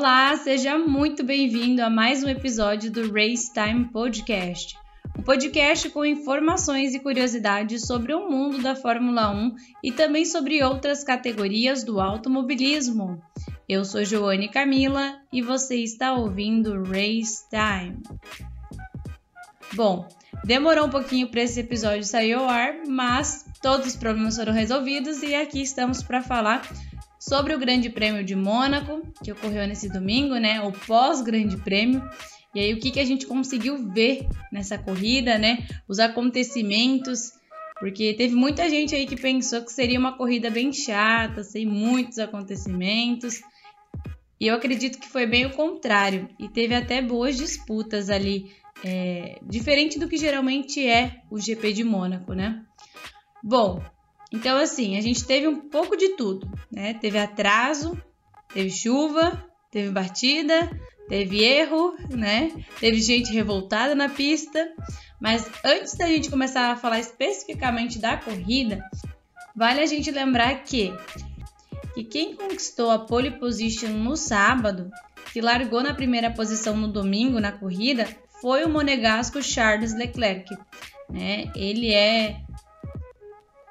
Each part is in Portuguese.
Olá, seja muito bem-vindo a mais um episódio do Race Time Podcast. Um podcast com informações e curiosidades sobre o mundo da Fórmula 1 e também sobre outras categorias do automobilismo. Eu sou Joane Camila e você está ouvindo Race Time. Bom, demorou um pouquinho para esse episódio sair ao ar, mas todos os problemas foram resolvidos e aqui estamos para falar sobre o Grande Prêmio de Mônaco, que ocorreu nesse domingo, né? O pós-Grande Prêmio. E aí, o que, que a gente conseguiu ver nessa corrida, né? Os acontecimentos, porque teve muita gente aí que pensou que seria uma corrida bem chata, sem muitos acontecimentos. E eu acredito que foi bem o contrário. E teve até boas disputas ali, é, diferente do que geralmente é o GP de Mônaco, né? Bom, então, assim, a gente teve um pouco de tudo, né? Teve atraso, teve chuva, teve batida, teve erro, né? Teve gente revoltada na pista. Mas antes da gente começar a falar especificamente da corrida, vale a gente lembrar que, que quem conquistou a pole position no sábado, que largou na primeira posição no domingo na corrida, foi o monegasco Charles Leclerc. Né? Ele é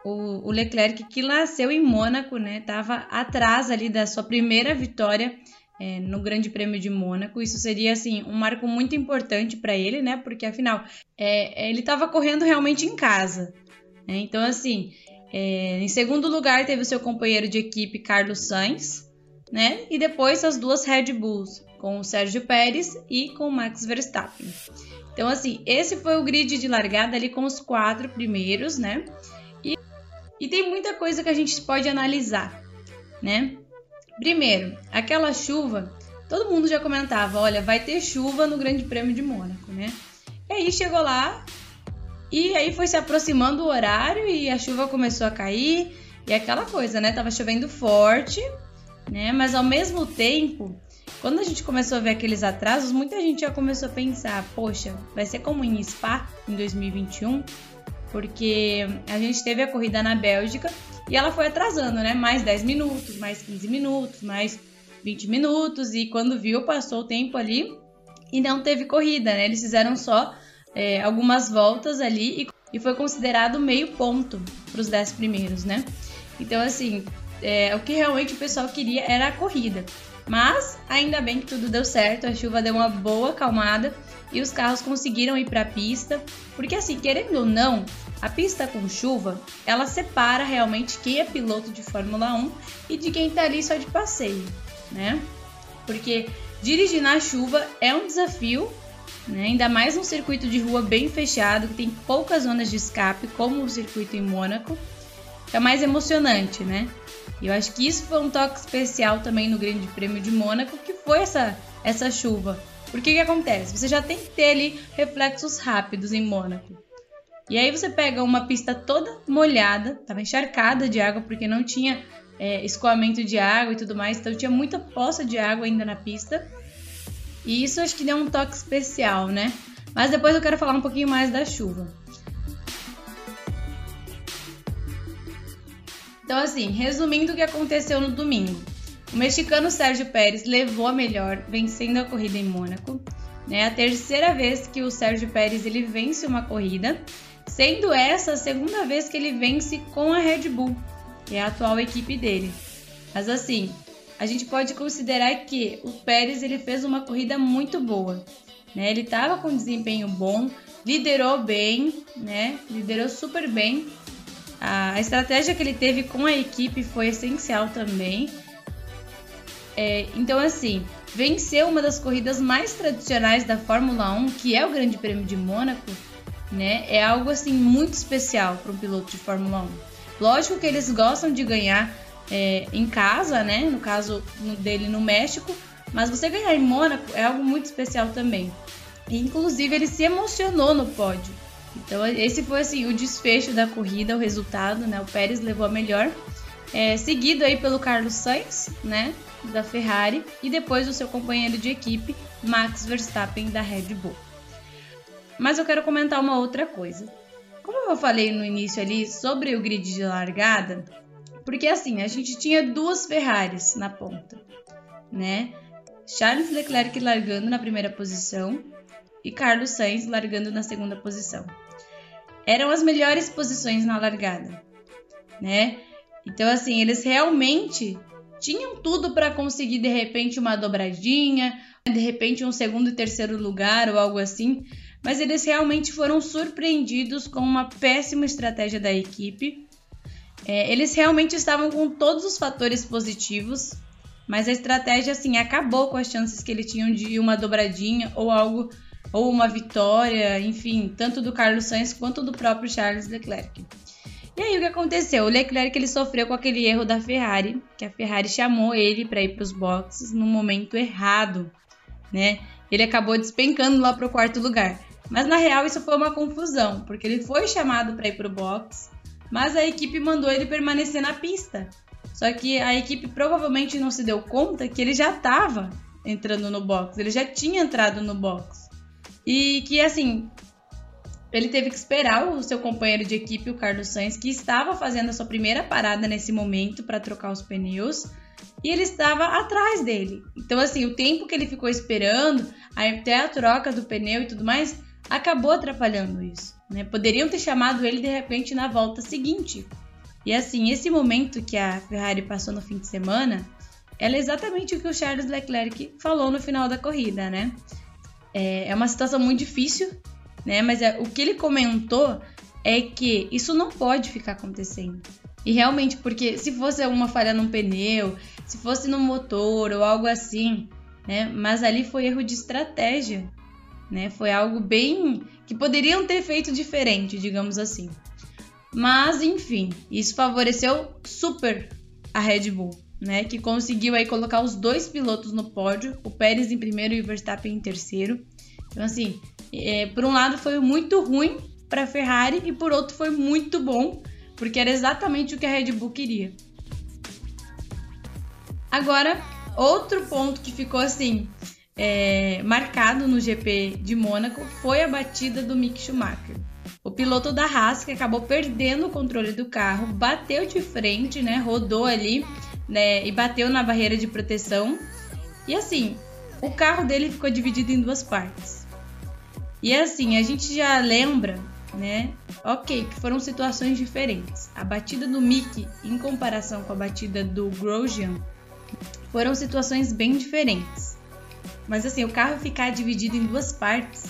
o, o Leclerc, que nasceu em Mônaco, né, estava atrás ali da sua primeira vitória é, no Grande Prêmio de Mônaco. Isso seria assim um marco muito importante para ele, né? Porque afinal é, ele estava correndo realmente em casa. Né? Então assim, é, em segundo lugar teve o seu companheiro de equipe Carlos Sainz, né? E depois as duas Red Bulls com o Sérgio Pérez e com o Max Verstappen. Então assim, esse foi o grid de largada ali com os quatro primeiros, né? E tem muita coisa que a gente pode analisar, né? Primeiro, aquela chuva, todo mundo já comentava, olha, vai ter chuva no Grande Prêmio de Mônaco, né? E aí chegou lá e aí foi se aproximando o horário e a chuva começou a cair e aquela coisa, né? Tava chovendo forte, né? Mas ao mesmo tempo, quando a gente começou a ver aqueles atrasos, muita gente já começou a pensar, poxa, vai ser como em Spa em 2021, porque a gente teve a corrida na Bélgica e ela foi atrasando, né? Mais 10 minutos, mais 15 minutos, mais 20 minutos, e quando viu, passou o tempo ali e não teve corrida, né? Eles fizeram só é, algumas voltas ali e, e, foi considerado meio ponto para os 10 primeiros, né? Então, assim, é, o que realmente o pessoal queria era a corrida. Mas ainda bem que tudo deu certo, a chuva deu uma boa acalmada e os carros conseguiram ir para a pista, porque assim, querendo ou não, a pista com chuva, ela separa realmente quem é piloto de Fórmula 1 e de quem está ali só de passeio, né? Porque dirigir na chuva é um desafio, né? ainda mais um circuito de rua bem fechado, que tem poucas zonas de escape, como o circuito em Mônaco, é mais emocionante, né? E eu acho que isso foi um toque especial também no Grande Prêmio de Mônaco, que foi essa, essa chuva. Porque que acontece? Você já tem que ter ali reflexos rápidos em Mônaco. E aí você pega uma pista toda molhada, estava encharcada de água porque não tinha é, escoamento de água e tudo mais, então tinha muita poça de água ainda na pista. E isso acho que deu um toque especial, né? Mas depois eu quero falar um pouquinho mais da chuva. Então, assim, resumindo o que aconteceu no domingo. O mexicano Sérgio Pérez levou a melhor, vencendo a corrida em Mônaco. É a terceira vez que o Sérgio Pérez ele vence uma corrida, sendo essa a segunda vez que ele vence com a Red Bull, que é a atual equipe dele. Mas assim, a gente pode considerar que o Pérez ele fez uma corrida muito boa. Né? Ele estava com desempenho bom, liderou bem, né? liderou super bem a estratégia que ele teve com a equipe foi essencial também. É, então, assim, vencer uma das corridas mais tradicionais da Fórmula 1, que é o Grande Prêmio de Mônaco, né, é algo assim muito especial para um piloto de Fórmula 1. Lógico que eles gostam de ganhar é, em casa, né, no caso dele no México, mas você ganhar em Mônaco é algo muito especial também. E, inclusive, ele se emocionou no pódio. Então esse foi assim o desfecho da corrida, o resultado, né? O Pérez levou a melhor, é, seguido aí pelo Carlos Sainz, né? Da Ferrari e depois o seu companheiro de equipe Max Verstappen da Red Bull. Mas eu quero comentar uma outra coisa. Como eu falei no início ali sobre o grid de largada, porque assim a gente tinha duas Ferraris na ponta, né? Charles Leclerc largando na primeira posição e Carlos Sainz largando na segunda posição. Eram as melhores posições na largada, né? Então assim, eles realmente tinham tudo para conseguir de repente uma dobradinha, de repente um segundo e terceiro lugar ou algo assim, mas eles realmente foram surpreendidos com uma péssima estratégia da equipe. É, eles realmente estavam com todos os fatores positivos, mas a estratégia assim acabou com as chances que eles tinham de uma dobradinha ou algo ou uma vitória, enfim, tanto do Carlos Sainz quanto do próprio Charles Leclerc. E aí o que aconteceu? O Leclerc ele sofreu com aquele erro da Ferrari, que a Ferrari chamou ele para ir para os boxes no momento errado, né? Ele acabou despencando lá para o quarto lugar. Mas na real isso foi uma confusão, porque ele foi chamado para ir para o box, mas a equipe mandou ele permanecer na pista. Só que a equipe provavelmente não se deu conta que ele já estava entrando no box, ele já tinha entrado no box. E que assim, ele teve que esperar o seu companheiro de equipe, o Carlos Sainz, que estava fazendo a sua primeira parada nesse momento para trocar os pneus, e ele estava atrás dele. Então, assim, o tempo que ele ficou esperando, até a troca do pneu e tudo mais, acabou atrapalhando isso. Né? Poderiam ter chamado ele de repente na volta seguinte. E assim, esse momento que a Ferrari passou no fim de semana, ela é exatamente o que o Charles Leclerc falou no final da corrida, né? É, é uma situação muito difícil, né? Mas é, o que ele comentou é que isso não pode ficar acontecendo. E realmente, porque se fosse uma falha num pneu, se fosse no motor ou algo assim, né? Mas ali foi erro de estratégia né? Foi algo bem que poderiam ter feito diferente, digamos assim. Mas enfim, isso favoreceu super a Red Bull, né? Que conseguiu aí colocar os dois pilotos no pódio, o Pérez em primeiro e o Verstappen em terceiro. Então assim, é, por um lado foi muito ruim para a Ferrari e por outro foi muito bom, porque era exatamente o que a Red Bull queria. Agora, outro ponto que ficou assim é, marcado no GP de Mônaco foi a batida do Mick Schumacher. O piloto da Haas que acabou perdendo o controle do carro, bateu de frente, né, rodou ali né, e bateu na barreira de proteção. E assim, o carro dele ficou dividido em duas partes. E assim, a gente já lembra, né? Ok, que foram situações diferentes. A batida do Mick, em comparação com a batida do Grosjean, foram situações bem diferentes. Mas assim, o carro ficar dividido em duas partes,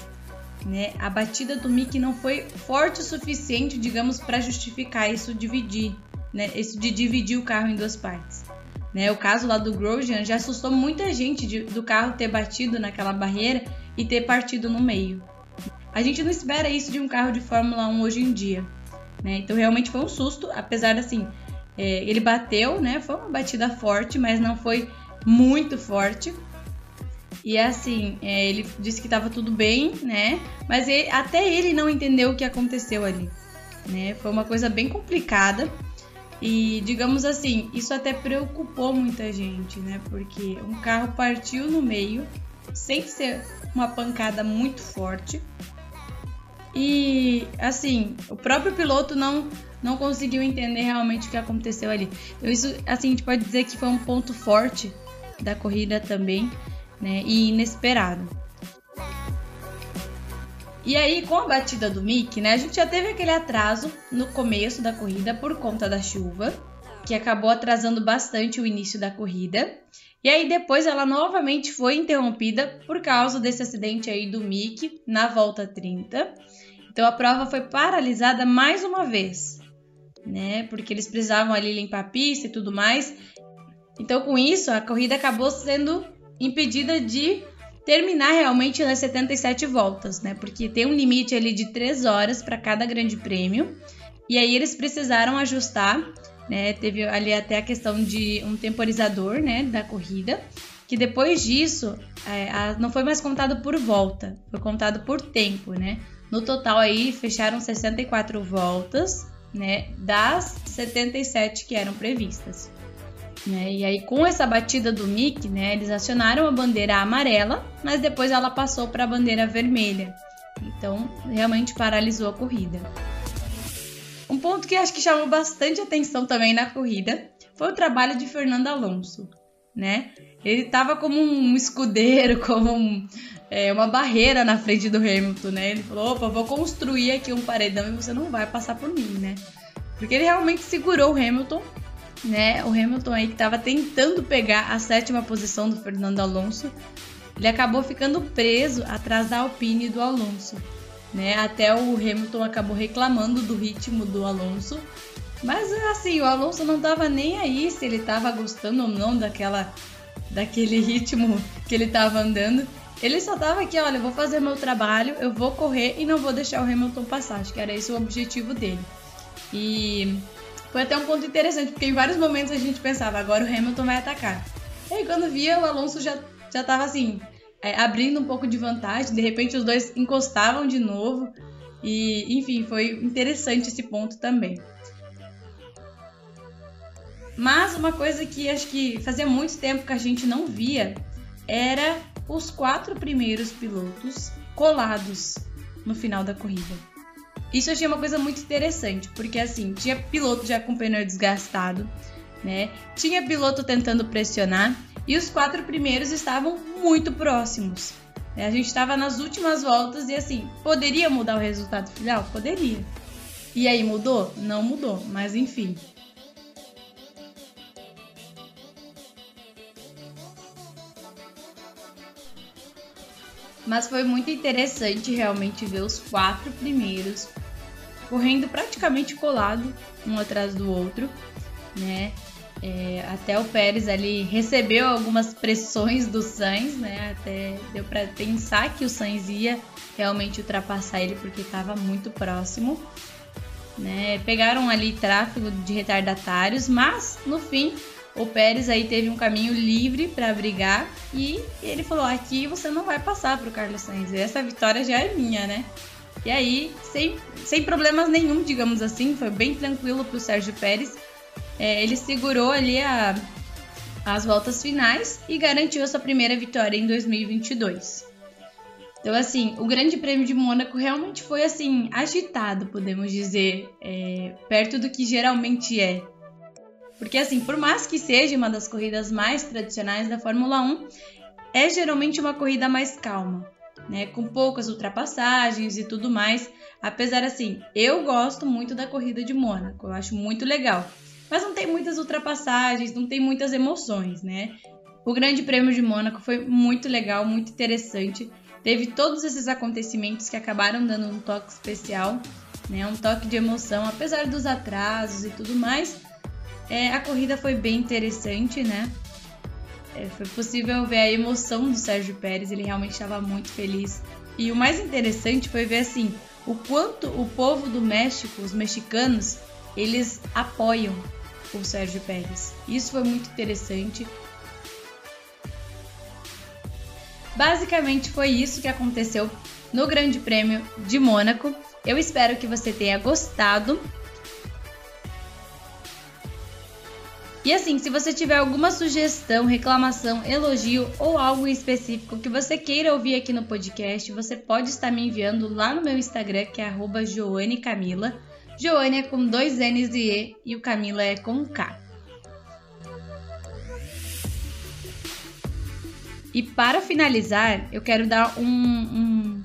né? A batida do Mickey não foi forte o suficiente, digamos, para justificar isso dividir, né? Isso de dividir o carro em duas partes. Né? O caso lá do Grosjean já assustou muita gente de, do carro ter batido naquela barreira e ter partido no meio. A gente não espera isso de um carro de Fórmula 1 hoje em dia. Né? Então realmente foi um susto, apesar assim, é, ele bateu, né? Foi uma batida forte, mas não foi muito forte. E assim, é, ele disse que estava tudo bem, né? Mas ele, até ele não entendeu o que aconteceu ali. Né? Foi uma coisa bem complicada. E digamos assim, isso até preocupou muita gente, né? Porque um carro partiu no meio, sem ser uma pancada muito forte. E assim, o próprio piloto não não conseguiu entender realmente o que aconteceu ali. Então isso assim, a gente pode dizer que foi um ponto forte da corrida também né, e inesperado. E aí, com a batida do Mick, né, a gente já teve aquele atraso no começo da corrida por conta da chuva, que acabou atrasando bastante o início da corrida. E aí depois ela novamente foi interrompida por causa desse acidente aí do Mick na volta 30. Então a prova foi paralisada mais uma vez, né? Porque eles precisavam ali limpar a pista e tudo mais. Então com isso a corrida acabou sendo impedida de terminar realmente nas 77 voltas, né? Porque tem um limite ali de 3 horas para cada grande prêmio. E aí eles precisaram ajustar, né? Teve ali até a questão de um temporizador, né, da corrida, que depois disso é, a, não foi mais contado por volta, foi contado por tempo, né? No total aí fecharam 64 voltas, né, das 77 que eram previstas. Né? E aí, com essa batida do Mick, né, eles acionaram a bandeira amarela, mas depois ela passou para a bandeira vermelha. Então, realmente paralisou a corrida. Um ponto que acho que chamou bastante atenção também na corrida foi o trabalho de Fernando Alonso. né? Ele tava como um escudeiro, como um, é, uma barreira na frente do Hamilton, né? Ele falou: opa, vou construir aqui um paredão e você não vai passar por mim, né? Porque ele realmente segurou o Hamilton, né? O Hamilton aí que tava tentando pegar a sétima posição do Fernando Alonso, ele acabou ficando preso atrás da Alpine do Alonso, né? Até o Hamilton acabou reclamando do ritmo do Alonso. Mas assim, o Alonso não tava nem aí se ele tava gostando ou não daquela daquele ritmo que ele tava andando. Ele só tava aqui, olha, eu vou fazer meu trabalho, eu vou correr e não vou deixar o Hamilton passar. Acho que era esse o objetivo dele. E foi até um ponto interessante, porque em vários momentos a gente pensava, agora o Hamilton vai atacar. E aí quando via, o Alonso já, já tava assim, é, abrindo um pouco de vantagem, de repente os dois encostavam de novo. E, enfim, foi interessante esse ponto também. Mas uma coisa que acho que fazia muito tempo que a gente não via era os quatro primeiros pilotos colados no final da corrida. Isso eu achei uma coisa muito interessante, porque assim, tinha piloto já com pneu desgastado, né? Tinha piloto tentando pressionar e os quatro primeiros estavam muito próximos. Né? A gente estava nas últimas voltas e assim, poderia mudar o resultado final? Poderia. E aí mudou? Não mudou, mas enfim. Mas foi muito interessante realmente ver os quatro primeiros correndo praticamente colado um atrás do outro, né? É, até o Pérez ali recebeu algumas pressões do Sainz, né? Até deu para pensar que o Sainz ia realmente ultrapassar ele porque estava muito próximo. Né? Pegaram ali tráfego de retardatários, mas no fim o Pérez aí teve um caminho livre para brigar e ele falou: aqui você não vai passar para o Carlos Sainz, essa vitória já é minha, né? E aí, sem, sem problemas nenhum, digamos assim, foi bem tranquilo para o Sérgio Pérez. É, ele segurou ali a, as voltas finais e garantiu a sua primeira vitória em 2022. Então, assim, o Grande Prêmio de Mônaco realmente foi, assim, agitado, podemos dizer, é, perto do que geralmente é. Porque, assim, por mais que seja uma das corridas mais tradicionais da Fórmula 1, é geralmente uma corrida mais calma, né? Com poucas ultrapassagens e tudo mais. Apesar, assim, eu gosto muito da corrida de Mônaco, eu acho muito legal. Mas não tem muitas ultrapassagens, não tem muitas emoções, né? O Grande Prêmio de Mônaco foi muito legal, muito interessante. Teve todos esses acontecimentos que acabaram dando um toque especial, né? Um toque de emoção, apesar dos atrasos e tudo mais. É, a corrida foi bem interessante, né? É, foi possível ver a emoção do Sérgio Pérez, ele realmente estava muito feliz. E o mais interessante foi ver assim o quanto o povo do México, os mexicanos, eles apoiam o Sérgio Pérez. Isso foi muito interessante. Basicamente foi isso que aconteceu no Grande Prêmio de Mônaco. Eu espero que você tenha gostado. E assim, se você tiver alguma sugestão, reclamação, elogio ou algo específico que você queira ouvir aqui no podcast, você pode estar me enviando lá no meu Instagram, que é @joanecamila. Joane é com dois N's e E e o Camila é com K. E para finalizar, eu quero dar um, um,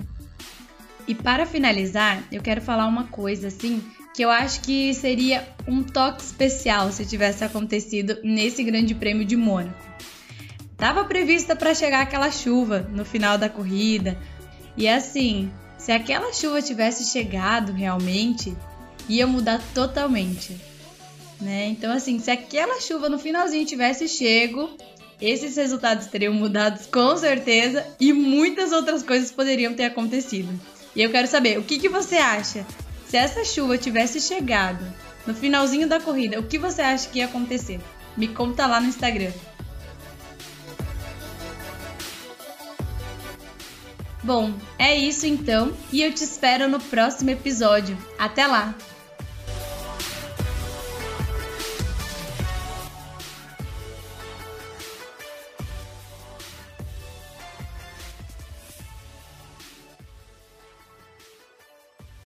E para finalizar, eu quero falar uma coisa assim que eu acho que seria um toque especial se tivesse acontecido nesse Grande Prêmio de Mônaco. Tava prevista para chegar aquela chuva no final da corrida, e assim, se aquela chuva tivesse chegado realmente, ia mudar totalmente. Né? Então, assim, se aquela chuva no finalzinho tivesse chego, esses resultados teriam mudado com certeza e muitas outras coisas poderiam ter acontecido. E eu quero saber, o que, que você acha? Se essa chuva tivesse chegado no finalzinho da corrida, o que você acha que ia acontecer? Me conta lá no Instagram. Bom, é isso então e eu te espero no próximo episódio. Até lá!